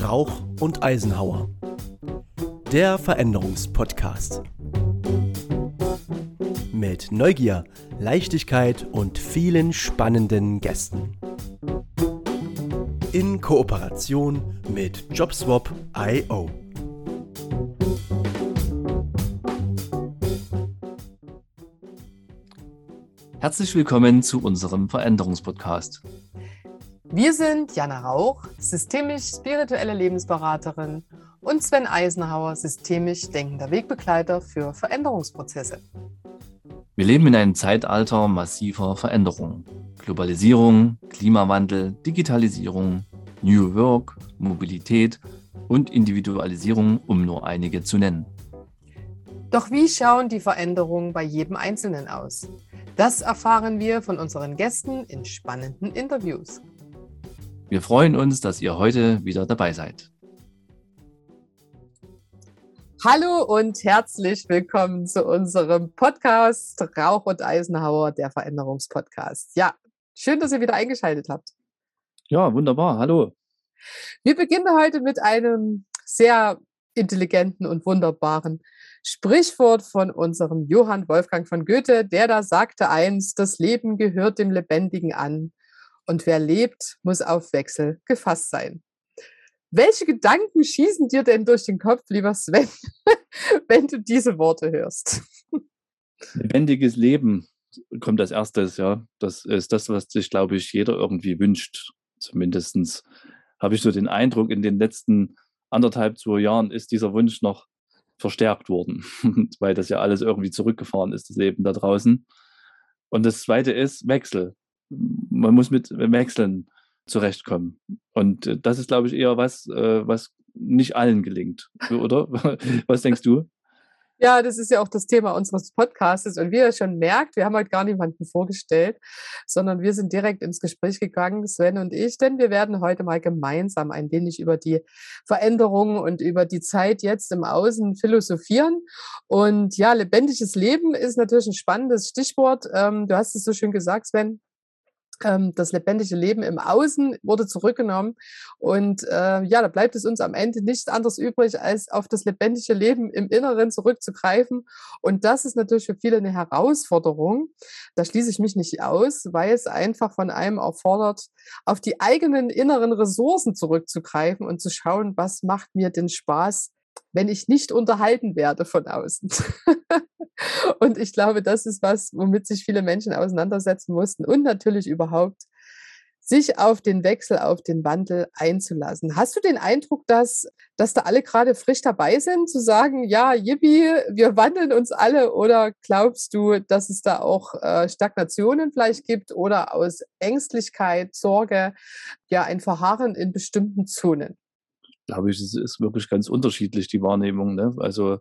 Rauch und Eisenhauer. Der Veränderungspodcast. Mit Neugier, Leichtigkeit und vielen spannenden Gästen. In Kooperation mit JobSwap.io. Herzlich willkommen zu unserem Veränderungspodcast. Wir sind Jana Rauch, systemisch-spirituelle Lebensberaterin und Sven Eisenhauer, systemisch denkender Wegbegleiter für Veränderungsprozesse. Wir leben in einem Zeitalter massiver Veränderungen. Globalisierung, Klimawandel, Digitalisierung, New Work, Mobilität und Individualisierung, um nur einige zu nennen. Doch wie schauen die Veränderungen bei jedem Einzelnen aus? Das erfahren wir von unseren Gästen in spannenden Interviews. Wir freuen uns, dass ihr heute wieder dabei seid. Hallo und herzlich willkommen zu unserem Podcast Rauch und Eisenhauer, der Veränderungspodcast. Ja, schön, dass ihr wieder eingeschaltet habt. Ja, wunderbar. Hallo. Wir beginnen heute mit einem sehr intelligenten und wunderbaren Sprichwort von unserem Johann Wolfgang von Goethe, der da sagte einst, das Leben gehört dem Lebendigen an und wer lebt, muss auf Wechsel gefasst sein. Welche Gedanken schießen dir denn durch den Kopf, lieber Sven, wenn du diese Worte hörst? Lebendiges Leben kommt als erstes, ja. Das ist das, was sich, glaube ich, jeder irgendwie wünscht. Zumindest habe ich so den Eindruck, in den letzten anderthalb, zwei Jahren ist dieser Wunsch noch verstärkt worden, weil das ja alles irgendwie zurückgefahren ist, das Leben da draußen. Und das Zweite ist Wechsel man muss mit Wechseln zurechtkommen. Und äh, das ist, glaube ich, eher was, äh, was nicht allen gelingt, oder? Was denkst du? Ja, das ist ja auch das Thema unseres Podcasts. Und wie ihr schon merkt, wir haben heute gar niemanden vorgestellt, sondern wir sind direkt ins Gespräch gegangen, Sven und ich, denn wir werden heute mal gemeinsam ein wenig über die Veränderungen und über die Zeit jetzt im Außen philosophieren. Und ja, lebendiges Leben ist natürlich ein spannendes Stichwort. Ähm, du hast es so schön gesagt, Sven ähm, das lebendige Leben im Außen wurde zurückgenommen. Und äh, ja, da bleibt es uns am Ende nichts anderes übrig, als auf das lebendige Leben im Inneren zurückzugreifen. Und das ist natürlich für viele eine Herausforderung. Da schließe ich mich nicht aus, weil es einfach von einem erfordert, auf die eigenen inneren Ressourcen zurückzugreifen und zu schauen, was macht mir denn Spaß, wenn ich nicht unterhalten werde von außen. und ich glaube, das ist was, womit sich viele Menschen auseinandersetzen mussten und natürlich überhaupt sich auf den Wechsel, auf den Wandel einzulassen. Hast du den Eindruck, dass, dass da alle gerade frisch dabei sind, zu sagen, ja, yippie, wir wandeln uns alle? Oder glaubst du, dass es da auch äh, Stagnationen vielleicht gibt oder aus Ängstlichkeit, Sorge, ja, ein Verharren in bestimmten Zonen? glaube ich, es ist wirklich ganz unterschiedlich, die Wahrnehmung. Ne? Also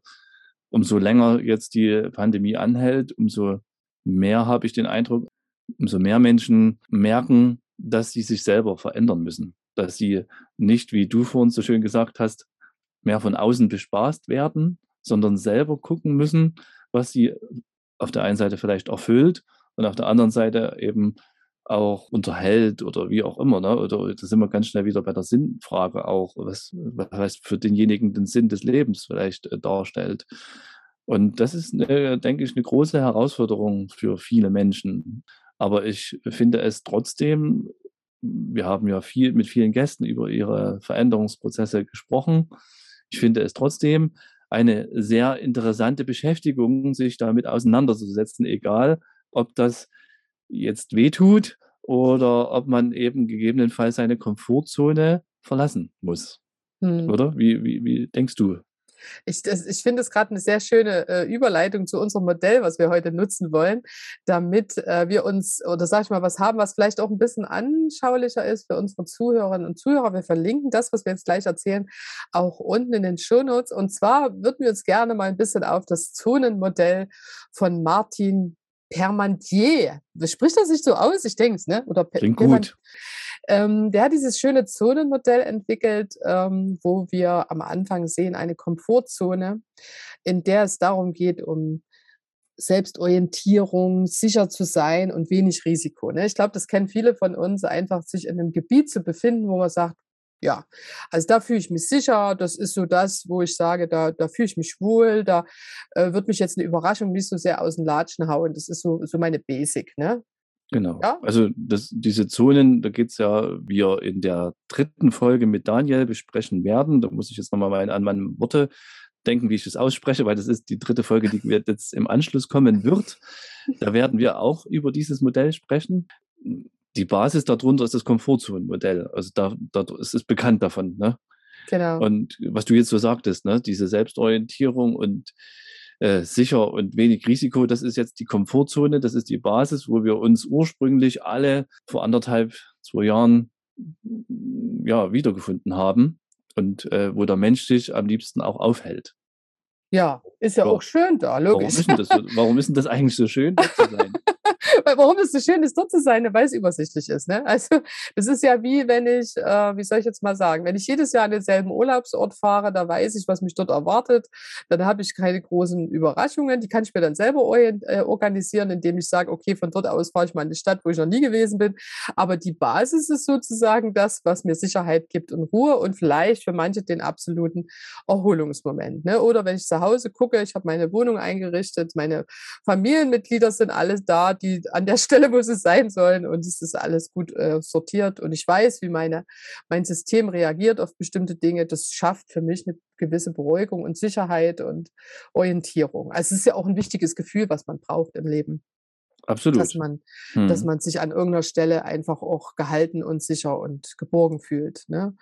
umso länger jetzt die Pandemie anhält, umso mehr habe ich den Eindruck, umso mehr Menschen merken, dass sie sich selber verändern müssen. Dass sie nicht, wie du vorhin so schön gesagt hast, mehr von außen bespaßt werden, sondern selber gucken müssen, was sie auf der einen Seite vielleicht erfüllt und auf der anderen Seite eben auch unterhält oder wie auch immer. Ne? Oder da sind wir ganz schnell wieder bei der Sinnfrage auch, was, was für denjenigen den Sinn des Lebens vielleicht äh, darstellt. Und das ist, eine, denke ich, eine große Herausforderung für viele Menschen. Aber ich finde es trotzdem, wir haben ja viel mit vielen Gästen über ihre Veränderungsprozesse gesprochen. Ich finde es trotzdem eine sehr interessante Beschäftigung, sich damit auseinanderzusetzen, egal ob das jetzt wehtut oder ob man eben gegebenenfalls seine Komfortzone verlassen muss. Hm. Oder? Wie, wie, wie denkst du? Ich, ich finde es gerade eine sehr schöne äh, Überleitung zu unserem Modell, was wir heute nutzen wollen, damit äh, wir uns, oder sag ich mal, was haben, was vielleicht auch ein bisschen anschaulicher ist für unsere Zuhörerinnen und Zuhörer. Wir verlinken das, was wir jetzt gleich erzählen, auch unten in den Shownotes. Und zwar würden wir uns gerne mal ein bisschen auf das Zonenmodell von Martin Permantier. Spricht das sich so aus? Ich denke es, ne? Oder Klingt gut. Ähm, der hat dieses schöne Zonenmodell entwickelt, ähm, wo wir am Anfang sehen eine Komfortzone, in der es darum geht, um Selbstorientierung, sicher zu sein und wenig Risiko. Ne? Ich glaube, das kennen viele von uns, einfach sich in einem Gebiet zu befinden, wo man sagt, ja, also da fühle ich mich sicher, das ist so das, wo ich sage, da, da fühle ich mich wohl, da äh, wird mich jetzt eine Überraschung nicht so sehr aus dem Latschen hauen. Das ist so, so meine Basic, ne? Genau. Ja? Also das, diese Zonen, da geht es ja, wir in der dritten Folge mit Daniel besprechen werden. Da muss ich jetzt nochmal an meine Worte denken, wie ich das ausspreche, weil das ist die dritte Folge, die jetzt im Anschluss kommen wird. Da werden wir auch über dieses Modell sprechen. Die Basis darunter ist das Komfortzonenmodell. Also da, da es ist bekannt davon. Ne? Genau. Und was du jetzt so sagtest, ne? diese Selbstorientierung und äh, sicher und wenig Risiko, das ist jetzt die Komfortzone, das ist die Basis, wo wir uns ursprünglich alle vor anderthalb, zwei Jahren ja, wiedergefunden haben und äh, wo der Mensch sich am liebsten auch aufhält. Ja, ist ja, ja. auch schön da, logisch. Warum ist, denn das, warum ist denn das eigentlich so schön, dort zu sein? Warum es so schön ist, dort zu sein, weil es übersichtlich ist. Ne? Also das ist ja wie wenn ich, äh, wie soll ich jetzt mal sagen, wenn ich jedes Jahr an denselben Urlaubsort fahre, da weiß ich, was mich dort erwartet. Dann habe ich keine großen Überraschungen. Die kann ich mir dann selber äh, organisieren, indem ich sage, okay, von dort aus fahre ich mal in die Stadt, wo ich noch nie gewesen bin. Aber die Basis ist sozusagen das, was mir Sicherheit gibt und Ruhe und vielleicht für manche den absoluten Erholungsmoment. Ne? Oder wenn ich zu Hause gucke, ich habe meine Wohnung eingerichtet, meine Familienmitglieder sind alle da, die an der Stelle, wo sie sein sollen und es ist alles gut äh, sortiert und ich weiß, wie meine, mein System reagiert auf bestimmte Dinge. Das schafft für mich eine gewisse Beruhigung und Sicherheit und Orientierung. Also es ist ja auch ein wichtiges Gefühl, was man braucht im Leben. Absolut. Dass man, hm. dass man sich an irgendeiner Stelle einfach auch gehalten und sicher und geborgen fühlt. Ne?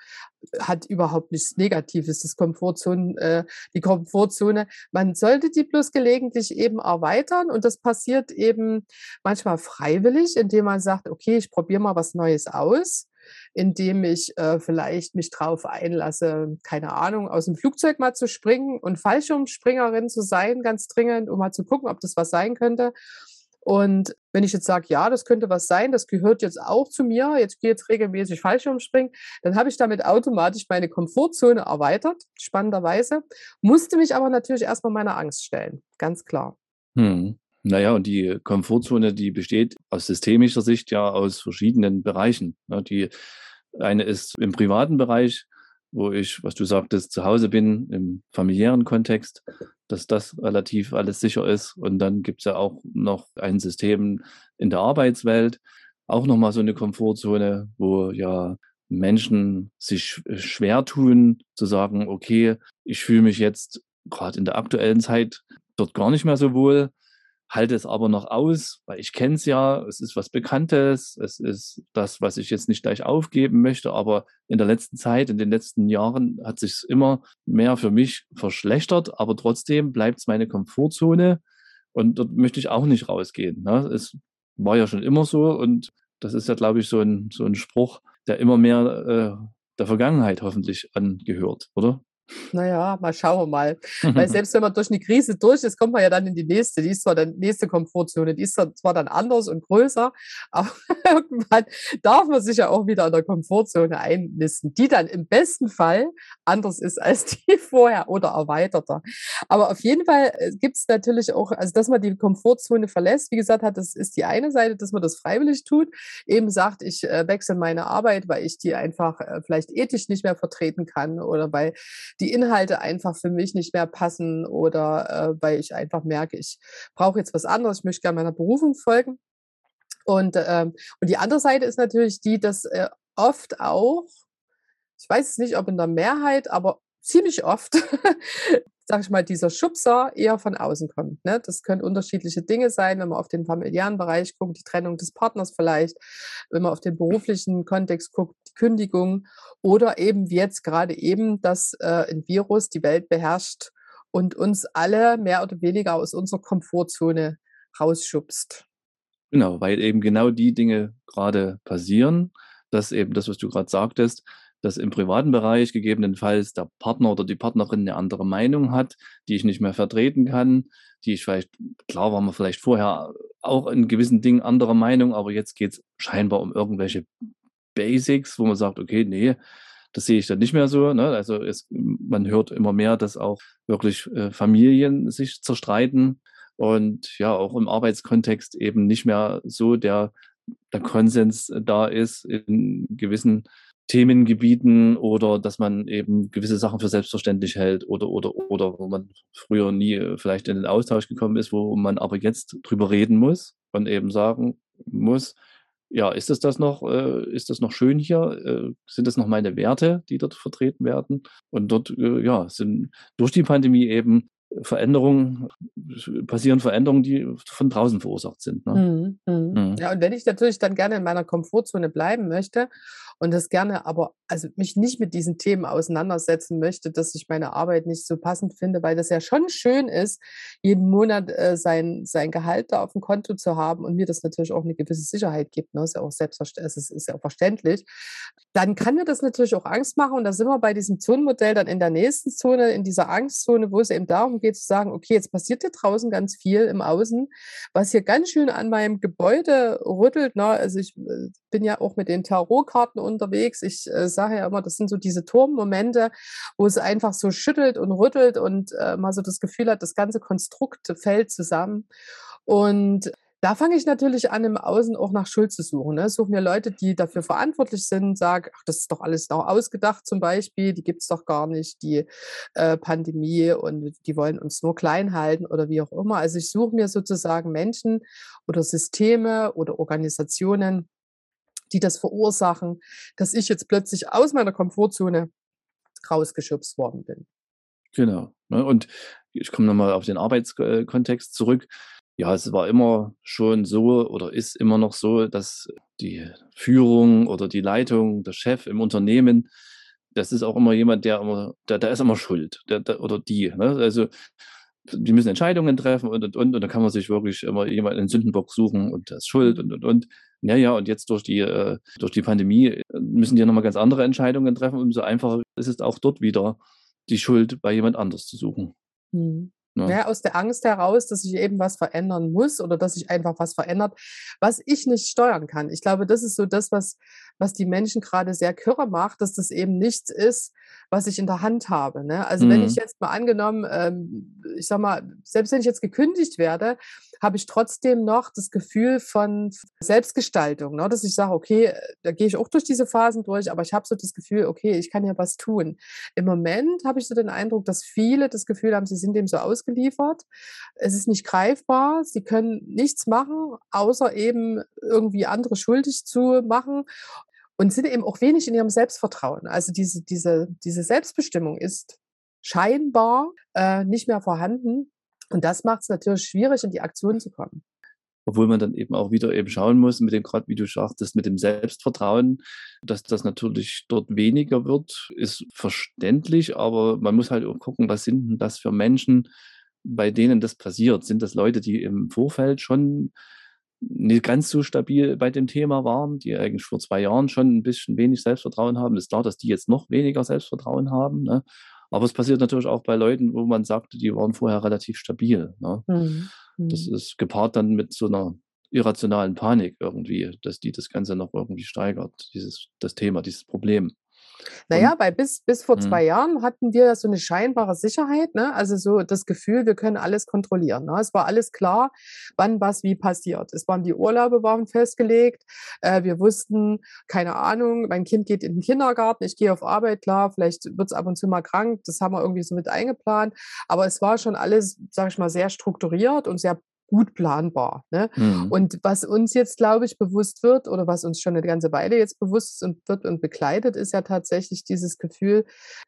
Hat überhaupt nichts Negatives, das Komfortzone, äh, die Komfortzone. Man sollte die bloß gelegentlich eben erweitern und das passiert eben manchmal freiwillig, indem man sagt, okay, ich probiere mal was Neues aus indem ich äh, vielleicht mich drauf einlasse, keine Ahnung, aus dem Flugzeug mal zu springen und Fallschirmspringerin zu sein, ganz dringend, um mal zu gucken, ob das was sein könnte. Und wenn ich jetzt sage, ja, das könnte was sein, das gehört jetzt auch zu mir, jetzt gehe jetzt regelmäßig Fallschirmspringen, dann habe ich damit automatisch meine Komfortzone erweitert, spannenderweise, musste mich aber natürlich erstmal meiner Angst stellen, ganz klar. Hm. Naja, und die Komfortzone, die besteht aus systemischer Sicht ja aus verschiedenen Bereichen. Ne? Die eine ist im privaten Bereich, wo ich, was du sagtest, zu Hause bin, im familiären Kontext, dass das relativ alles sicher ist. Und dann gibt es ja auch noch ein System in der Arbeitswelt, auch nochmal so eine Komfortzone, wo ja Menschen sich schwer tun, zu sagen, okay, ich fühle mich jetzt gerade in der aktuellen Zeit dort gar nicht mehr so wohl halte es aber noch aus, weil ich kenne es ja, es ist was Bekanntes, es ist das, was ich jetzt nicht gleich aufgeben möchte, aber in der letzten Zeit, in den letzten Jahren hat sich immer mehr für mich verschlechtert, aber trotzdem bleibt es meine Komfortzone und dort möchte ich auch nicht rausgehen. Ne? Es war ja schon immer so und das ist ja, glaube ich, so ein, so ein Spruch, der immer mehr äh, der Vergangenheit hoffentlich angehört, oder? Naja, mal schauen wir mal. Weil selbst wenn man durch eine Krise durch ist, kommt man ja dann in die nächste. Die ist zwar die nächste Komfortzone, die ist zwar dann anders und größer, aber irgendwann darf man sich ja auch wieder in der Komfortzone einnisten, die dann im besten Fall anders ist als die vorher oder erweiterter. Aber auf jeden Fall äh, gibt es natürlich auch, also dass man die Komfortzone verlässt, wie gesagt hat, das ist die eine Seite, dass man das freiwillig tut, eben sagt, ich äh, wechsle meine Arbeit, weil ich die einfach äh, vielleicht ethisch nicht mehr vertreten kann oder weil die Inhalte einfach für mich nicht mehr passen oder äh, weil ich einfach merke, ich brauche jetzt was anderes, ich möchte gerne meiner Berufung folgen. Und, ähm, und die andere Seite ist natürlich die, dass äh, oft auch, ich weiß es nicht, ob in der Mehrheit, aber ziemlich oft sag ich mal, dieser Schubser eher von außen kommt. Ne? Das können unterschiedliche Dinge sein, wenn man auf den familiären Bereich guckt, die Trennung des Partners vielleicht, wenn man auf den beruflichen Kontext guckt, die Kündigung oder eben wie jetzt gerade eben, dass äh, ein Virus die Welt beherrscht und uns alle mehr oder weniger aus unserer Komfortzone rausschubst. Genau, weil eben genau die Dinge gerade passieren, dass eben das, was du gerade sagtest, dass im privaten Bereich gegebenenfalls der Partner oder die Partnerin eine andere Meinung hat, die ich nicht mehr vertreten kann, die ich vielleicht, klar war man vielleicht vorher auch in gewissen Dingen anderer Meinung, aber jetzt geht es scheinbar um irgendwelche Basics, wo man sagt, okay, nee, das sehe ich dann nicht mehr so. Ne? Also es, man hört immer mehr, dass auch wirklich äh, Familien sich zerstreiten und ja, auch im Arbeitskontext eben nicht mehr so der, der Konsens da ist in gewissen Themengebieten oder dass man eben gewisse Sachen für selbstverständlich hält oder, oder, oder wo man früher nie äh, vielleicht in den Austausch gekommen ist, wo man aber jetzt drüber reden muss und eben sagen muss, ja, ist das das noch, äh, ist das noch schön hier? Äh, sind das noch meine Werte, die dort vertreten werden? Und dort, äh, ja, sind durch die Pandemie eben Veränderungen, passieren Veränderungen, die von draußen verursacht sind. Ne? Mhm, mhm. Mhm. Ja, und wenn ich natürlich dann gerne in meiner Komfortzone bleiben möchte und das gerne aber, also mich nicht mit diesen Themen auseinandersetzen möchte, dass ich meine Arbeit nicht so passend finde, weil das ja schon schön ist, jeden Monat äh, sein, sein Gehalt da auf dem Konto zu haben und mir das natürlich auch eine gewisse Sicherheit gibt. Ne? Ist ja auch selbstverständlich, es ist ja auch verständlich. Dann kann mir das natürlich auch Angst machen und da sind wir bei diesem Zonenmodell dann in der nächsten Zone, in dieser Angstzone, wo es eben darum geht zu sagen, okay, jetzt passiert hier draußen ganz viel im Außen, was hier ganz schön an meinem Gebäude rüttelt. Ne? Also ich äh, bin ja auch mit den Tarotkarten unterwegs. Ich äh, sage ja immer, das sind so diese Turmmomente, wo es einfach so schüttelt und rüttelt und äh, man so das Gefühl hat, das ganze Konstrukt fällt zusammen. Und da fange ich natürlich an, im Außen auch nach Schuld zu suchen. Ne? Suche mir Leute, die dafür verantwortlich sind, sage, ach, das ist doch alles noch ausgedacht zum Beispiel, die gibt es doch gar nicht, die äh, Pandemie und die wollen uns nur klein halten oder wie auch immer. Also ich suche mir sozusagen Menschen oder Systeme oder Organisationen, die das verursachen, dass ich jetzt plötzlich aus meiner Komfortzone rausgeschubst worden bin. Genau. Ne? Und ich komme nochmal auf den Arbeitskontext zurück ja, es war immer schon so oder ist immer noch so, dass die Führung oder die Leitung, der Chef im Unternehmen, das ist auch immer jemand, der immer, der, der ist immer schuld, der, der oder die. Ne? Also die müssen Entscheidungen treffen und und und und da kann man sich wirklich immer jemanden einen Sündenbock suchen und das ist schuld und und und. Ja, ja, und jetzt durch die, äh, durch die Pandemie äh, müssen die nochmal ganz andere Entscheidungen treffen. Umso einfacher ist es auch dort wieder, die Schuld bei jemand anders zu suchen. Mhm. Ja. ja. aus der Angst heraus, dass ich eben was verändern muss oder dass sich einfach was verändert, was ich nicht steuern kann. Ich glaube, das ist so das, was, was die Menschen gerade sehr kirre macht, dass das eben nichts ist, was ich in der Hand habe. Ne? Also mhm. wenn ich jetzt mal angenommen, ähm, ich sag mal, selbst wenn ich jetzt gekündigt werde, habe ich trotzdem noch das Gefühl von Selbstgestaltung, ne? dass ich sage, okay, da gehe ich auch durch diese Phasen durch, aber ich habe so das Gefühl, okay, ich kann ja was tun. Im Moment habe ich so den Eindruck, dass viele das Gefühl haben, sie sind dem so ausgeliefert. Es ist nicht greifbar, sie können nichts machen, außer eben irgendwie andere schuldig zu machen und sind eben auch wenig in ihrem Selbstvertrauen. Also diese, diese, diese Selbstbestimmung ist scheinbar äh, nicht mehr vorhanden. Und das macht es natürlich schwierig, in die Aktion zu kommen. Obwohl man dann eben auch wieder eben schauen muss, mit dem, gerade wie du sagtest, mit dem Selbstvertrauen, dass das natürlich dort weniger wird, ist verständlich, aber man muss halt auch gucken, was sind denn das für Menschen, bei denen das passiert? Sind das Leute, die im Vorfeld schon nicht ganz so stabil bei dem Thema waren, die eigentlich vor zwei Jahren schon ein bisschen wenig Selbstvertrauen haben. Es ist klar, dass die jetzt noch weniger Selbstvertrauen haben. Ne? Aber es passiert natürlich auch bei Leuten, wo man sagte, die waren vorher relativ stabil. Ne? Mhm. Das mhm. ist gepaart dann mit so einer irrationalen Panik irgendwie, dass die das Ganze noch irgendwie steigert, dieses, das Thema, dieses Problem. Naja, weil bis, bis vor mhm. zwei Jahren hatten wir so eine scheinbare Sicherheit, ne? also so das Gefühl, wir können alles kontrollieren. Ne? Es war alles klar, wann was wie passiert. Es waren die Urlaube waren festgelegt. Äh, wir wussten, keine Ahnung, mein Kind geht in den Kindergarten, ich gehe auf Arbeit, klar, vielleicht wird es ab und zu mal krank, das haben wir irgendwie so mit eingeplant. Aber es war schon alles, sage ich mal, sehr strukturiert und sehr gut planbar. Ne? Mhm. Und was uns jetzt, glaube ich, bewusst wird oder was uns schon eine ganze Weile jetzt bewusst und wird und begleitet, ist ja tatsächlich dieses Gefühl,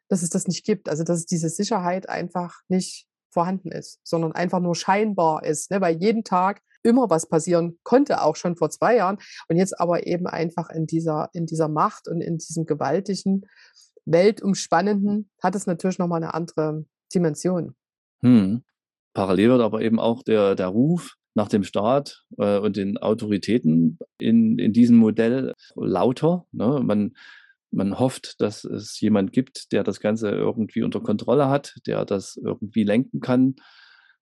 dass es das nicht gibt. Also dass diese Sicherheit einfach nicht vorhanden ist, sondern einfach nur scheinbar ist, ne? weil jeden Tag immer was passieren konnte, auch schon vor zwei Jahren und jetzt aber eben einfach in dieser, in dieser Macht und in diesem gewaltigen, weltumspannenden hat es natürlich nochmal eine andere Dimension. Hm. Parallel wird aber eben auch der, der Ruf nach dem Staat äh, und den Autoritäten in, in diesem Modell lauter. Ne? Man, man hofft, dass es jemand gibt, der das Ganze irgendwie unter Kontrolle hat, der das irgendwie lenken kann.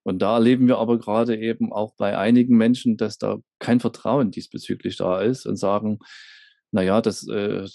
Und da erleben wir aber gerade eben auch bei einigen Menschen, dass da kein Vertrauen diesbezüglich da ist und sagen, naja, das, äh,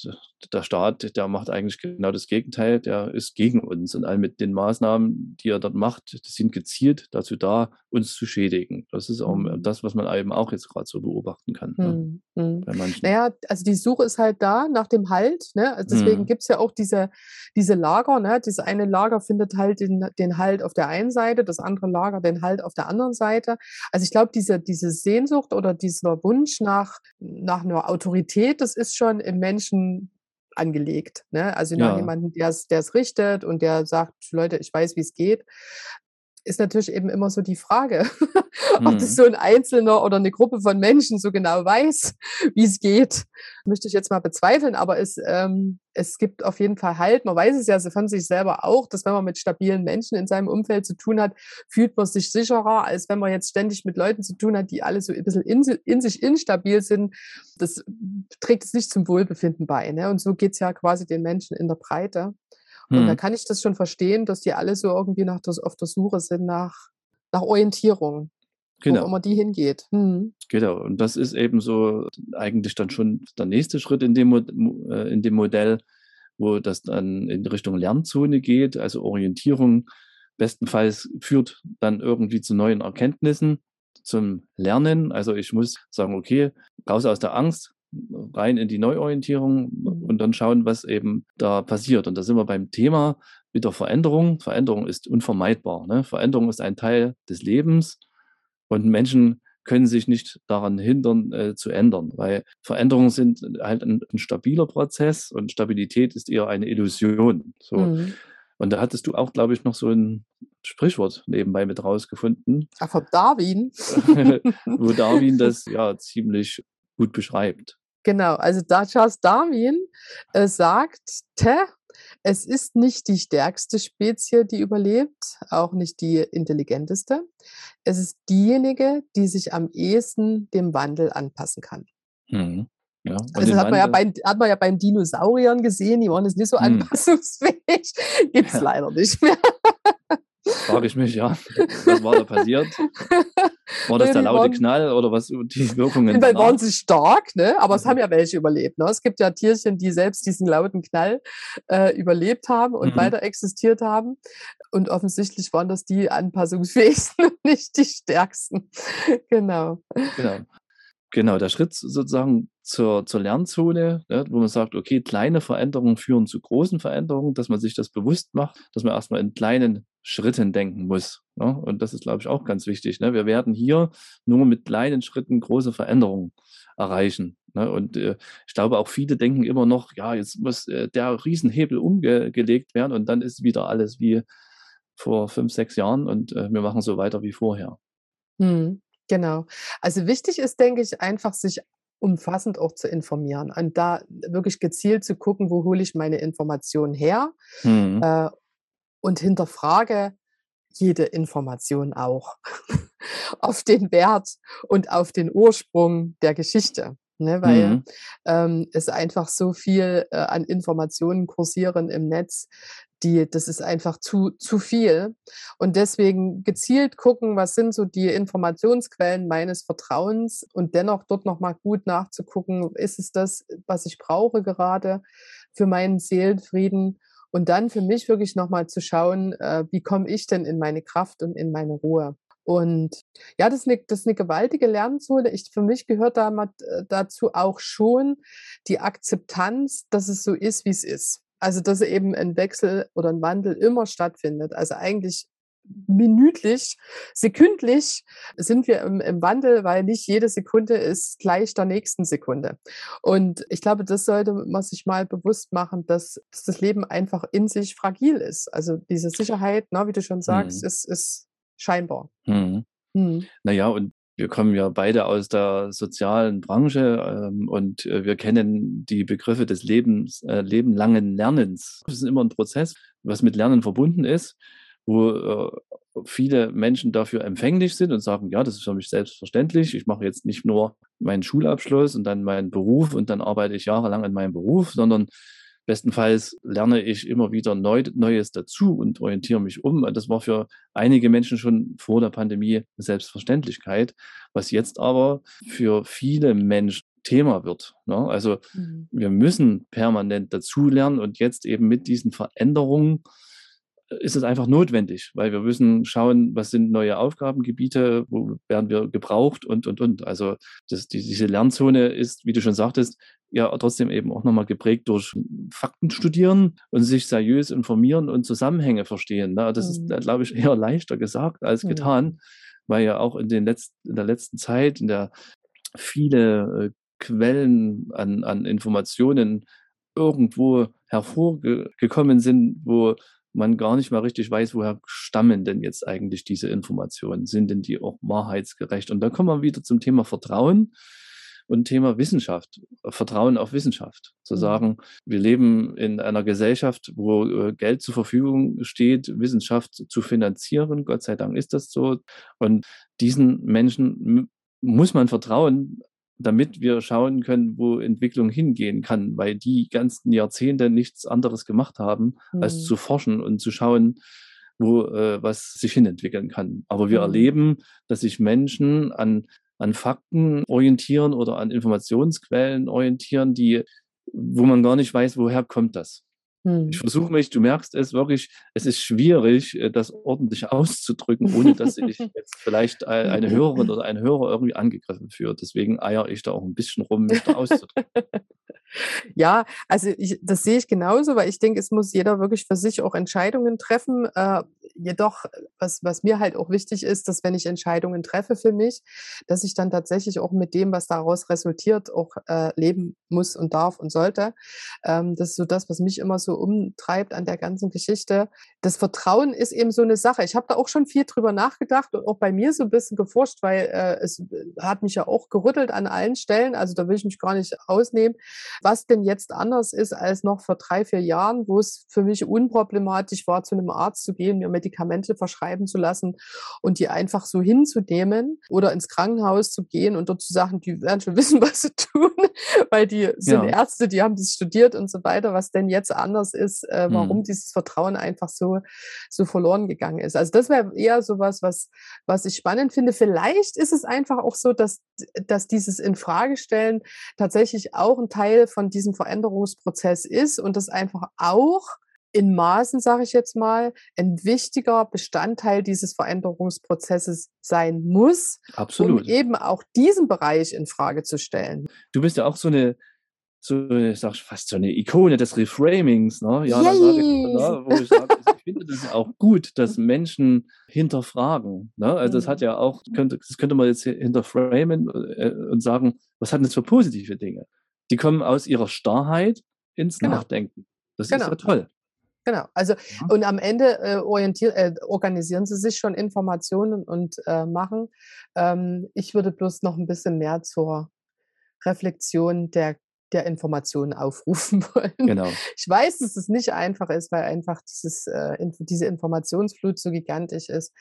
der Staat, der macht eigentlich genau das Gegenteil, der ist gegen uns. Und all mit den Maßnahmen, die er dort macht, die sind gezielt dazu da, uns zu schädigen. Das ist auch mhm. das, was man eben auch jetzt gerade so beobachten kann. Mhm. Ne, bei manchen. Naja, also die Suche ist halt da nach dem Halt. Ne? Also deswegen mhm. gibt es ja auch diese, diese Lager. Ne? Dieses eine Lager findet halt den, den Halt auf der einen Seite, das andere Lager den Halt auf der anderen Seite. Also ich glaube, diese, diese Sehnsucht oder dieser Wunsch nach, nach einer Autorität, das ist schon im Menschen angelegt. Ne? Also ja. jemandem, der es richtet und der sagt, Leute, ich weiß, wie es geht ist natürlich eben immer so die Frage, ob das mhm. so ein Einzelner oder eine Gruppe von Menschen so genau weiß, wie es geht. Möchte ich jetzt mal bezweifeln, aber es, ähm, es gibt auf jeden Fall Halt. Man weiß es ja von sich selber auch, dass wenn man mit stabilen Menschen in seinem Umfeld zu tun hat, fühlt man sich sicherer, als wenn man jetzt ständig mit Leuten zu tun hat, die alle so ein bisschen in, in sich instabil sind. Das trägt es nicht zum Wohlbefinden bei. Ne? Und so geht es ja quasi den Menschen in der Breite. Und da hm. kann ich das schon verstehen, dass die alle so irgendwie nach das, auf der Suche sind nach, nach Orientierung. Genau. Wo immer die hingeht. Hm. Genau. Und das ist eben so eigentlich dann schon der nächste Schritt in dem, äh, in dem Modell, wo das dann in Richtung Lernzone geht, also Orientierung bestenfalls führt dann irgendwie zu neuen Erkenntnissen, zum Lernen. Also ich muss sagen, okay, raus aus der Angst, rein in die Neuorientierung mhm. und dann schauen, was eben da passiert. Und da sind wir beim Thema mit der Veränderung. Veränderung ist unvermeidbar. Ne? Veränderung ist ein Teil des Lebens und Menschen können sich nicht daran hindern, äh, zu ändern, weil Veränderungen sind halt ein, ein, stabiler Prozess und Stabilität ist eher eine Illusion. So. Mhm. Und da hattest du auch, glaube ich, noch so ein Sprichwort nebenbei mit rausgefunden. Ach, von Darwin. wo Darwin das ja ziemlich gut beschreibt. Genau, also da Charles Darwin äh, sagte, es ist nicht die stärkste Spezie, die überlebt, auch nicht die intelligenteste. Es ist diejenige, die sich am ehesten dem Wandel anpassen kann. Mhm. Ja, also das hat man, ja bei, hat man ja bei den Dinosauriern gesehen, die waren jetzt nicht so hm. anpassungsfähig. Gibt es leider nicht mehr. Frage ich mich, ja. Was war da passiert? War das der laute waren, Knall oder was die Wirkungen? Dann waren sie stark, ne? aber es haben ja welche überlebt. Ne? Es gibt ja Tierchen, die selbst diesen lauten Knall äh, überlebt haben und mhm. weiter existiert haben. Und offensichtlich waren das die anpassungsfähigsten und nicht die stärksten. genau. Genau. Genau, der Schritt sozusagen zur, zur Lernzone, ne, wo man sagt, okay, kleine Veränderungen führen zu großen Veränderungen, dass man sich das bewusst macht, dass man erstmal in kleinen Schritten denken muss. Ne? Und das ist, glaube ich, auch ganz wichtig. Ne? Wir werden hier nur mit kleinen Schritten große Veränderungen erreichen. Ne? Und äh, ich glaube, auch viele denken immer noch, ja, jetzt muss äh, der Riesenhebel umgelegt werden und dann ist wieder alles wie vor fünf, sechs Jahren und äh, wir machen so weiter wie vorher. Hm, genau. Also wichtig ist, denke ich, einfach sich umfassend auch zu informieren und da wirklich gezielt zu gucken, wo hole ich meine Informationen her. Mhm. Äh, und hinterfrage jede Information auch auf den Wert und auf den Ursprung der Geschichte. Ne, weil mhm. ähm, es einfach so viel äh, an Informationen kursieren im Netz, die, das ist einfach zu, zu viel. Und deswegen gezielt gucken, was sind so die Informationsquellen meines Vertrauens und dennoch dort nochmal gut nachzugucken, ist es das, was ich brauche gerade für meinen Seelenfrieden und dann für mich wirklich nochmal zu schauen, äh, wie komme ich denn in meine Kraft und in meine Ruhe. Und ja, das ist eine, das ist eine gewaltige Lernzone. Ich, für mich gehört da mal, äh, dazu auch schon die Akzeptanz, dass es so ist, wie es ist. Also, dass eben ein Wechsel oder ein Wandel immer stattfindet. Also eigentlich minütlich, sekündlich sind wir im, im, Wandel, weil nicht jede Sekunde ist gleich der nächsten Sekunde. Und ich glaube, das sollte man sich mal bewusst machen, dass, dass das Leben einfach in sich fragil ist. Also diese Sicherheit, na, wie du schon sagst, mhm. ist, ist scheinbar. Mhm. Mhm. Naja, und wir kommen ja beide aus der sozialen Branche ähm, und äh, wir kennen die Begriffe des Lebens, äh, lebenlangen Lernens. Das ist immer ein Prozess, was mit Lernen verbunden ist wo äh, viele Menschen dafür empfänglich sind und sagen, ja, das ist für mich selbstverständlich. Ich mache jetzt nicht nur meinen Schulabschluss und dann meinen Beruf und dann arbeite ich jahrelang in meinem Beruf, sondern bestenfalls lerne ich immer wieder Neu Neues dazu und orientiere mich um. Das war für einige Menschen schon vor der Pandemie eine Selbstverständlichkeit, was jetzt aber für viele Menschen Thema wird. Ne? Also mhm. wir müssen permanent dazulernen und jetzt eben mit diesen Veränderungen ist es einfach notwendig, weil wir müssen schauen, was sind neue Aufgabengebiete, wo werden wir gebraucht und, und, und. Also das, die, diese Lernzone ist, wie du schon sagtest, ja trotzdem eben auch nochmal geprägt durch Fakten studieren und sich seriös informieren und Zusammenhänge verstehen. Ne? Das ist, mhm. glaube ich, eher leichter gesagt als mhm. getan, weil ja auch in, den letzten, in der letzten Zeit, in der viele äh, Quellen an, an Informationen irgendwo hervorgekommen sind, wo man gar nicht mal richtig weiß, woher stammen denn jetzt eigentlich diese Informationen? Sind denn die auch wahrheitsgerecht? Und dann kommen wir wieder zum Thema Vertrauen und Thema Wissenschaft, Vertrauen auf Wissenschaft. Zu mhm. sagen, wir leben in einer Gesellschaft, wo äh, Geld zur Verfügung steht, Wissenschaft zu finanzieren. Gott sei Dank ist das so. Und diesen Menschen muss man vertrauen, damit wir schauen können, wo Entwicklung hingehen kann, weil die ganzen Jahrzehnte nichts anderes gemacht haben, mhm. als zu forschen und zu schauen, wo äh, was sich hinentwickeln kann. Aber wir mhm. erleben, dass sich Menschen an, an Fakten orientieren oder an Informationsquellen orientieren, die, wo man gar nicht weiß, woher kommt das. Hm. Ich versuche mich, du merkst es wirklich, es ist schwierig, äh, das ordentlich auszudrücken, ohne dass sich jetzt vielleicht eine Hörerin oder ein Hörer irgendwie angegriffen fühlt. Deswegen eier ich da auch ein bisschen rum, mich da auszudrücken. Ja, also ich, das sehe ich genauso, weil ich denke, es muss jeder wirklich für sich auch Entscheidungen treffen. Äh, jedoch, was, was mir halt auch wichtig ist, dass wenn ich Entscheidungen treffe für mich, dass ich dann tatsächlich auch mit dem, was daraus resultiert, auch äh, leben muss und darf und sollte. Ähm, das ist so das, was mich immer so umtreibt an der ganzen Geschichte. Das Vertrauen ist eben so eine Sache. Ich habe da auch schon viel drüber nachgedacht und auch bei mir so ein bisschen geforscht, weil äh, es hat mich ja auch gerüttelt an allen Stellen. Also da will ich mich gar nicht ausnehmen. Was denn jetzt anders ist als noch vor drei, vier Jahren, wo es für mich unproblematisch war, zu einem Arzt zu gehen, mir Medikamente verschreiben zu lassen und die einfach so hinzunehmen oder ins Krankenhaus zu gehen und dort zu sagen, die werden schon wissen, was sie tun, weil die sind ja. Ärzte, die haben das studiert und so weiter, was denn jetzt anders ist, äh, warum mhm. dieses Vertrauen einfach so, so verloren gegangen ist. Also das wäre eher sowas, was, was ich spannend finde. Vielleicht ist es einfach auch so, dass, dass dieses Infragestellen tatsächlich auch ein Teil von diesem Veränderungsprozess ist und das einfach auch in Maßen, sage ich jetzt mal, ein wichtiger Bestandteil dieses Veränderungsprozesses sein muss, Absolut. um eben auch diesen Bereich in Frage zu stellen. Du bist ja auch so eine, so, ich sag fast so eine Ikone des Reframings, ne? Ja, da sage ich, ne, wo ich sage, ich finde das auch gut, dass Menschen hinterfragen. Ne? Also das hat mhm. ja auch, könnte, das könnte man jetzt hinterframen äh, und sagen, was hat das für positive Dinge? Die kommen aus ihrer Starrheit ins genau. Nachdenken. Das genau. ist ja toll. Genau. Also ja. und am Ende äh, äh, organisieren sie sich schon Informationen und äh, machen. Ähm, ich würde bloß noch ein bisschen mehr zur Reflexion der der Informationen aufrufen wollen. Genau. Ich weiß, dass es nicht einfach ist, weil einfach dieses, äh, diese Informationsflut so gigantisch ist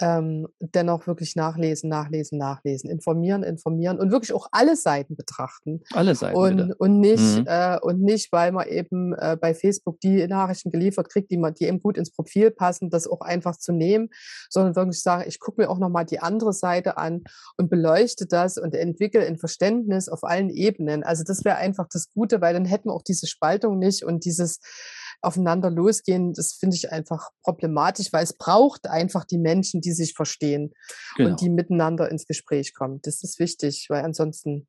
ähm, dennoch wirklich nachlesen, nachlesen, nachlesen, informieren, informieren und wirklich auch alle Seiten betrachten. Alle Seiten. Und, und, nicht, mhm. äh, und nicht, weil man eben äh, bei Facebook die Nachrichten geliefert kriegt, die, man, die eben gut ins Profil passen, das auch einfach zu nehmen, sondern wirklich sagen, ich gucke mir auch nochmal die andere Seite an und beleuchte das und entwickle ein Verständnis auf allen Ebenen. Also das wäre einfach das Gute, weil dann hätten wir auch diese Spaltung nicht und dieses aufeinander losgehen, das finde ich einfach problematisch, weil es braucht einfach die Menschen, die sich verstehen genau. und die miteinander ins Gespräch kommen. Das ist wichtig, weil ansonsten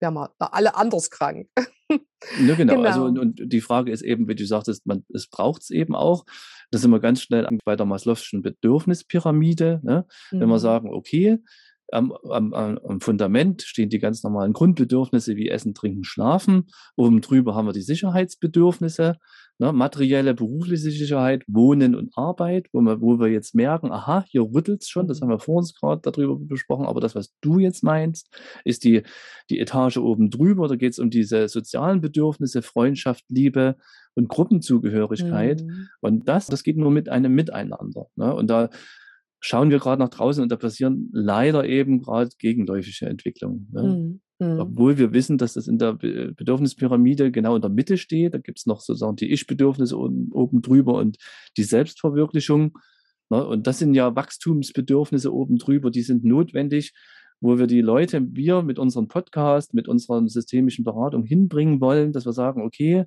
wären wir alle anders krank. Ja, genau. genau. Also, und, und, die Frage ist eben, wie du sagtest, man, es braucht es eben auch. Da sind wir ganz schnell bei der Maslow'schen Bedürfnispyramide. Ne? Mhm. Wenn wir mhm. sagen, okay, am, am, am, Fundament stehen die ganz normalen Grundbedürfnisse wie Essen, Trinken, Schlafen. Oben drüber haben wir die Sicherheitsbedürfnisse, ne, materielle, berufliche Sicherheit, Wohnen und Arbeit, wo wir, wo wir jetzt merken, aha, hier rüttelt es schon, das haben wir vor uns gerade darüber besprochen, aber das, was du jetzt meinst, ist die, die Etage oben drüber, da geht es um diese sozialen Bedürfnisse, Freundschaft, Liebe und Gruppenzugehörigkeit. Mhm. Und das, das geht nur mit einem Miteinander. Ne? Und da schauen wir gerade nach draußen und da passieren leider eben gerade gegenläufige Entwicklungen. Ne? Mhm. Mhm. Obwohl wir wissen, dass das in der Bedürfnispyramide genau in der Mitte steht. Da gibt es noch sozusagen die Ich-Bedürfnisse oben drüber und die Selbstverwirklichung. Ne? Und das sind ja Wachstumsbedürfnisse oben drüber, die sind notwendig, wo wir die Leute, wir mit unserem Podcast, mit unserer systemischen Beratung hinbringen wollen, dass wir sagen, okay,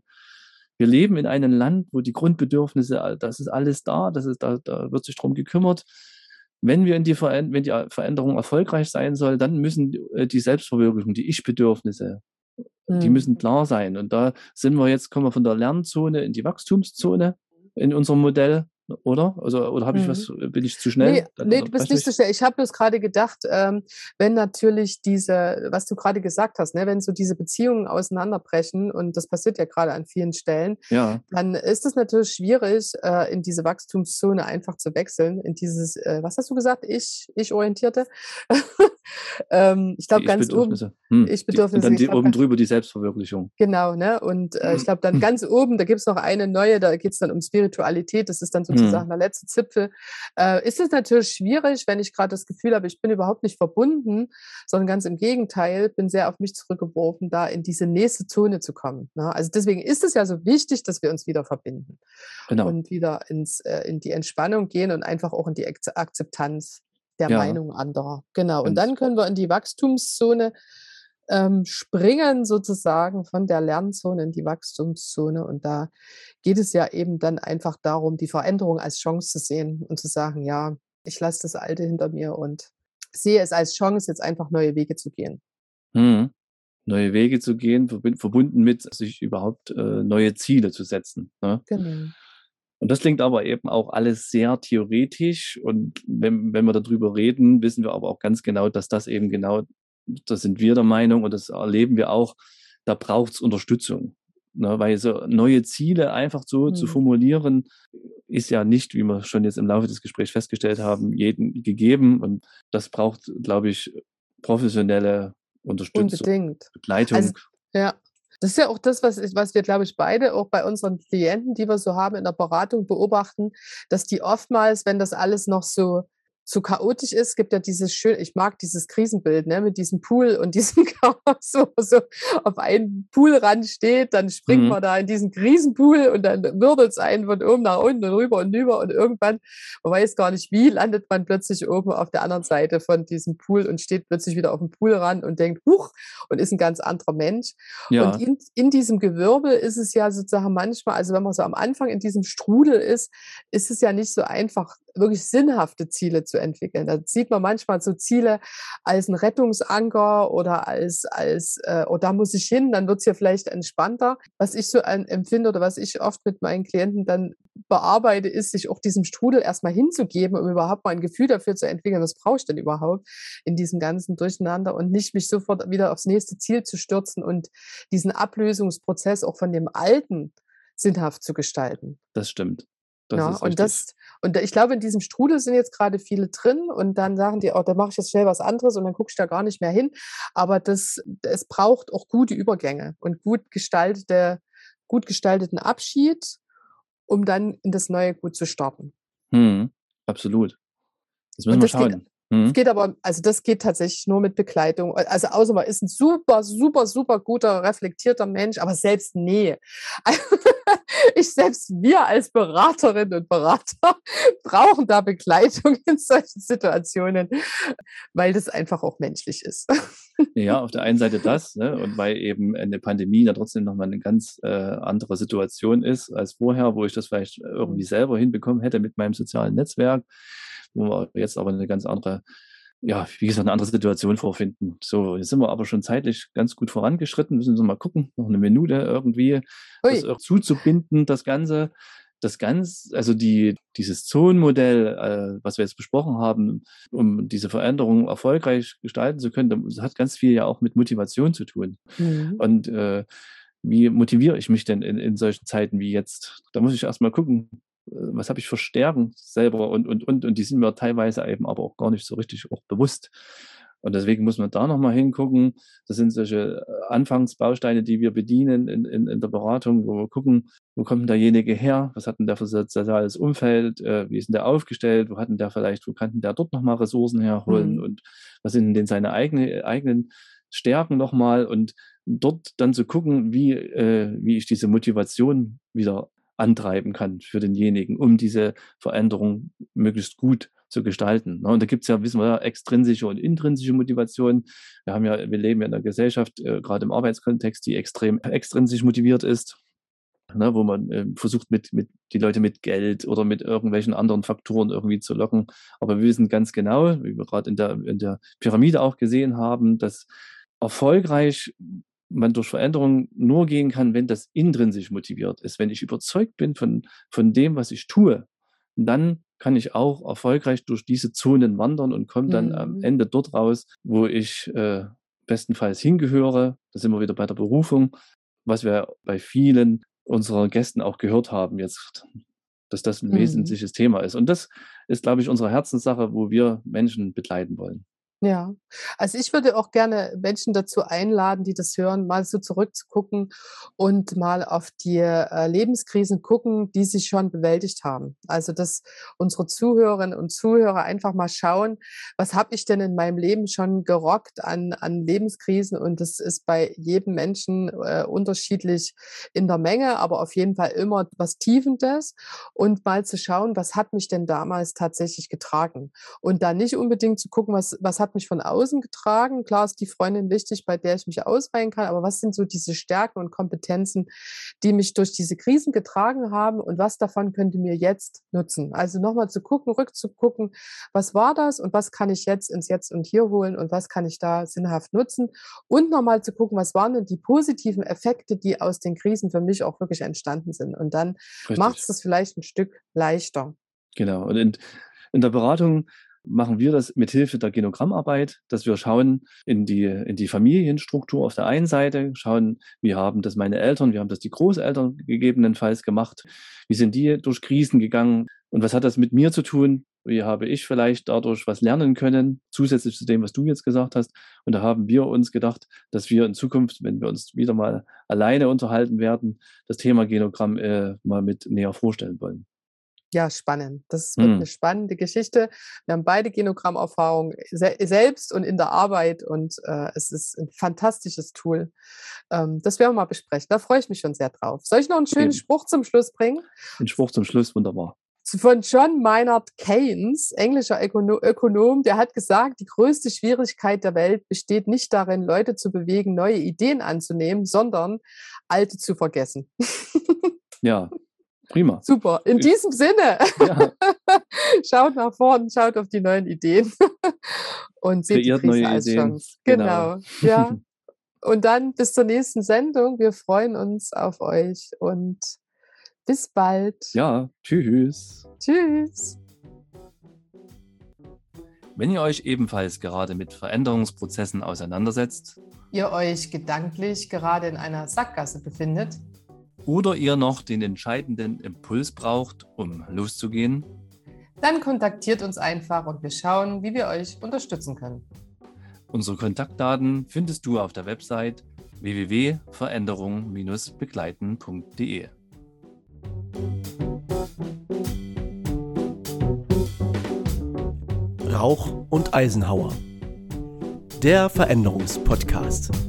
wir leben in einem Land, wo die Grundbedürfnisse, das ist alles da, das ist, da, da wird sich darum gekümmert. Wenn wir in die Veränder wenn die Veränderung erfolgreich sein soll, dann müssen äh, die Selbstverwirklichung, die Ich-Bedürfnisse, mhm. die müssen klar sein. Und da sind wir jetzt, kommen wir von der Lernzone in die Wachstumszone in unserem Modell oder? Also, oder habe ich mhm. was, bin ich zu schnell? Nee, nee du bist nicht zu schnell. Ich habe bloß gerade gedacht, ähm, wenn natürlich diese, was du gerade gesagt hast, ne, wenn so diese Beziehungen auseinanderbrechen, und das passiert ja gerade an vielen Stellen, ja. dann ist es natürlich schwierig, äh, in diese Wachstumszone einfach zu wechseln, in dieses, äh, was hast du gesagt, ich, ich orientierte? ähm, ich glaube ganz oben. Hm. Ich Bedürfnisse. Und dann die, oben drüber die Selbstverwirklichung. Genau, ne? Und äh, ich glaube dann ganz oben, da gibt es noch eine neue, da geht es dann um Spiritualität, das ist dann so sozusagen mhm. der letzte Zipfel, äh, ist es natürlich schwierig, wenn ich gerade das Gefühl habe, ich bin überhaupt nicht verbunden, sondern ganz im Gegenteil, bin sehr auf mich zurückgeworfen, da in diese nächste Zone zu kommen. Ne? Also deswegen ist es ja so wichtig, dass wir uns wieder verbinden genau. und wieder ins, äh, in die Entspannung gehen und einfach auch in die Akzeptanz der ja. Meinung anderer. Genau. Und dann können wir in die Wachstumszone ähm, springen sozusagen von der Lernzone in die Wachstumszone. Und da geht es ja eben dann einfach darum, die Veränderung als Chance zu sehen und zu sagen, ja, ich lasse das Alte hinter mir und sehe es als Chance, jetzt einfach neue Wege zu gehen. Mhm. Neue Wege zu gehen, verbunden mit sich überhaupt äh, neue Ziele zu setzen. Ne? Genau. Und das klingt aber eben auch alles sehr theoretisch. Und wenn, wenn wir darüber reden, wissen wir aber auch ganz genau, dass das eben genau da sind wir der Meinung und das erleben wir auch, da braucht es Unterstützung. Ne, weil so neue Ziele einfach so mhm. zu formulieren, ist ja nicht, wie wir schon jetzt im Laufe des Gesprächs festgestellt haben, jedem gegeben. Und das braucht, glaube ich, professionelle Unterstützung, Unbedingt. Begleitung. Also, ja. Das ist ja auch das, was, was wir, glaube ich, beide auch bei unseren Klienten, die wir so haben in der Beratung, beobachten, dass die oftmals, wenn das alles noch so so chaotisch ist, gibt ja dieses schön, ich mag dieses Krisenbild, ne, mit diesem Pool und diesem Chaos, wo so auf einen Poolrand steht, dann springt mhm. man da in diesen Krisenpool und dann wirbelt es einen von oben nach unten und rüber und rüber und irgendwann, man weiß gar nicht wie, landet man plötzlich oben auf der anderen Seite von diesem Pool und steht plötzlich wieder auf dem Poolrand und denkt, huch, und ist ein ganz anderer Mensch. Ja. Und in, in diesem Gewirbel ist es ja sozusagen manchmal, also wenn man so am Anfang in diesem Strudel ist, ist es ja nicht so einfach, wirklich sinnhafte Ziele zu entwickeln. Da sieht man manchmal so Ziele als ein Rettungsanker oder als, als äh, oh, da muss ich hin, dann wird es ja vielleicht entspannter. Was ich so ein, empfinde oder was ich oft mit meinen Klienten dann bearbeite, ist, sich auch diesem Strudel erstmal hinzugeben, um überhaupt mal ein Gefühl dafür zu entwickeln, was brauche ich denn überhaupt in diesem ganzen Durcheinander und nicht mich sofort wieder aufs nächste Ziel zu stürzen und diesen Ablösungsprozess auch von dem Alten sinnhaft zu gestalten. Das stimmt. Das ja, und das, und ich glaube, in diesem Strudel sind jetzt gerade viele drin und dann sagen die, oh, da mache ich jetzt schnell was anderes und dann guckst du da gar nicht mehr hin. Aber das, es braucht auch gute Übergänge und gut gestaltete, gut gestalteten Abschied, um dann in das Neue gut zu starten. Hm, absolut. Das müssen wir schauen. Geht. Es geht aber, also das geht tatsächlich nur mit Begleitung. Also außer man ist ein super, super, super guter, reflektierter Mensch, aber selbst nee. ich selbst, wir als Beraterinnen und Berater brauchen da Begleitung in solchen Situationen, weil das einfach auch menschlich ist. Ja, auf der einen Seite das, ne, und weil eben eine Pandemie da trotzdem nochmal eine ganz äh, andere Situation ist als vorher, wo ich das vielleicht irgendwie selber hinbekommen hätte mit meinem sozialen Netzwerk wo wir jetzt aber eine ganz andere, ja, wie gesagt, eine andere Situation vorfinden. So, jetzt sind wir aber schon zeitlich ganz gut vorangeschritten, müssen wir mal gucken, noch eine Minute irgendwie das zuzubinden, das Ganze. Das Ganze, also die, dieses Zonenmodell, äh, was wir jetzt besprochen haben, um diese Veränderung erfolgreich gestalten zu können, das hat ganz viel ja auch mit Motivation zu tun. Mhm. Und äh, wie motiviere ich mich denn in, in solchen Zeiten wie jetzt? Da muss ich erstmal gucken, was habe ich für Stärken selber und, und, und, und die sind mir teilweise eben aber auch gar nicht so richtig auch bewusst. Und deswegen muss man da nochmal hingucken. Das sind solche äh, Anfangsbausteine, die wir bedienen in, in, in der Beratung, wo wir gucken, wo kommt denn derjenige her? Was hat denn der für soziales Umfeld? Äh, wie ist denn der aufgestellt? Wo hat denn der vielleicht, wo kann denn der dort nochmal Ressourcen herholen? Mhm. Und was sind denn seine eigene, eigenen Stärken nochmal? Und dort dann zu gucken, wie, äh, wie ich diese Motivation wieder antreiben kann für denjenigen, um diese Veränderung möglichst gut zu gestalten. Ne? Und da gibt es ja, wissen wir ja, extrinsische und intrinsische Motivation. Wir haben ja, wir leben ja in einer Gesellschaft, äh, gerade im Arbeitskontext, die extrem extrinsisch motiviert ist. Ne, wo man äh, versucht, mit, mit die Leute mit Geld oder mit irgendwelchen anderen Faktoren irgendwie zu locken. Aber wir wissen ganz genau, wie wir gerade in der, in der Pyramide auch gesehen haben, dass erfolgreich man durch Veränderung nur gehen kann, wenn das intrinsisch motiviert ist. Wenn ich überzeugt bin von, von dem, was ich tue, dann kann ich auch erfolgreich durch diese Zonen wandern und komme dann mhm. am Ende dort raus, wo ich äh, bestenfalls hingehöre. Da sind wir wieder bei der Berufung, was wir bei vielen unserer Gästen auch gehört haben jetzt, dass das ein mhm. wesentliches Thema ist. Und das ist, glaube ich, unsere Herzenssache, wo wir Menschen begleiten wollen. Ja, also ich würde auch gerne Menschen dazu einladen, die das hören, mal so zurückzugucken und mal auf die äh, Lebenskrisen gucken, die sie schon bewältigt haben. Also dass unsere Zuhörerinnen und Zuhörer einfach mal schauen, was habe ich denn in meinem Leben schon gerockt an, an Lebenskrisen? Und das ist bei jedem Menschen äh, unterschiedlich in der Menge, aber auf jeden Fall immer was Tiefendes und mal zu schauen, was hat mich denn damals tatsächlich getragen? Und da nicht unbedingt zu gucken, was, was hat hat mich von außen getragen. Klar ist die Freundin wichtig, bei der ich mich ausweihen kann, aber was sind so diese Stärken und Kompetenzen, die mich durch diese Krisen getragen haben und was davon könnte mir jetzt nutzen? Also nochmal zu gucken, rückzugucken, was war das und was kann ich jetzt ins Jetzt und Hier holen und was kann ich da sinnhaft nutzen und nochmal zu gucken, was waren denn die positiven Effekte, die aus den Krisen für mich auch wirklich entstanden sind. Und dann macht es das vielleicht ein Stück leichter. Genau. Und in, in der Beratung machen wir das mit Hilfe der Genogrammarbeit, dass wir schauen in die, in die Familienstruktur auf der einen Seite, schauen, wie haben das meine Eltern, wie haben das die Großeltern gegebenenfalls gemacht, wie sind die durch Krisen gegangen und was hat das mit mir zu tun, wie habe ich vielleicht dadurch was lernen können, zusätzlich zu dem, was du jetzt gesagt hast. Und da haben wir uns gedacht, dass wir in Zukunft, wenn wir uns wieder mal alleine unterhalten werden, das Thema Genogramm äh, mal mit näher vorstellen wollen. Ja, spannend. Das wird mhm. eine spannende Geschichte. Wir haben beide Genogrammerfahrung se selbst und in der Arbeit und äh, es ist ein fantastisches Tool. Ähm, das werden wir mal besprechen. Da freue ich mich schon sehr drauf. Soll ich noch einen schönen Eben. Spruch zum Schluss bringen? Ein Spruch zum Schluss, wunderbar. Von John Maynard Keynes, englischer Ökono Ökonom, der hat gesagt, die größte Schwierigkeit der Welt besteht nicht darin, Leute zu bewegen, neue Ideen anzunehmen, sondern alte zu vergessen. ja, Prima. Super. In diesem Sinne, ja. schaut nach vorne, schaut auf die neuen Ideen und seht Kreiert die Krise als Ideen. Chance. Genau. genau. Ja. Und dann bis zur nächsten Sendung. Wir freuen uns auf euch und bis bald. Ja, tschüss. Tschüss. Wenn ihr euch ebenfalls gerade mit Veränderungsprozessen auseinandersetzt, ihr euch gedanklich gerade in einer Sackgasse befindet, oder ihr noch den entscheidenden Impuls braucht, um loszugehen, dann kontaktiert uns einfach und wir schauen, wie wir euch unterstützen können. Unsere Kontaktdaten findest du auf der Website www.veränderung-begleiten.de. Rauch und Eisenhauer. Der Veränderungspodcast.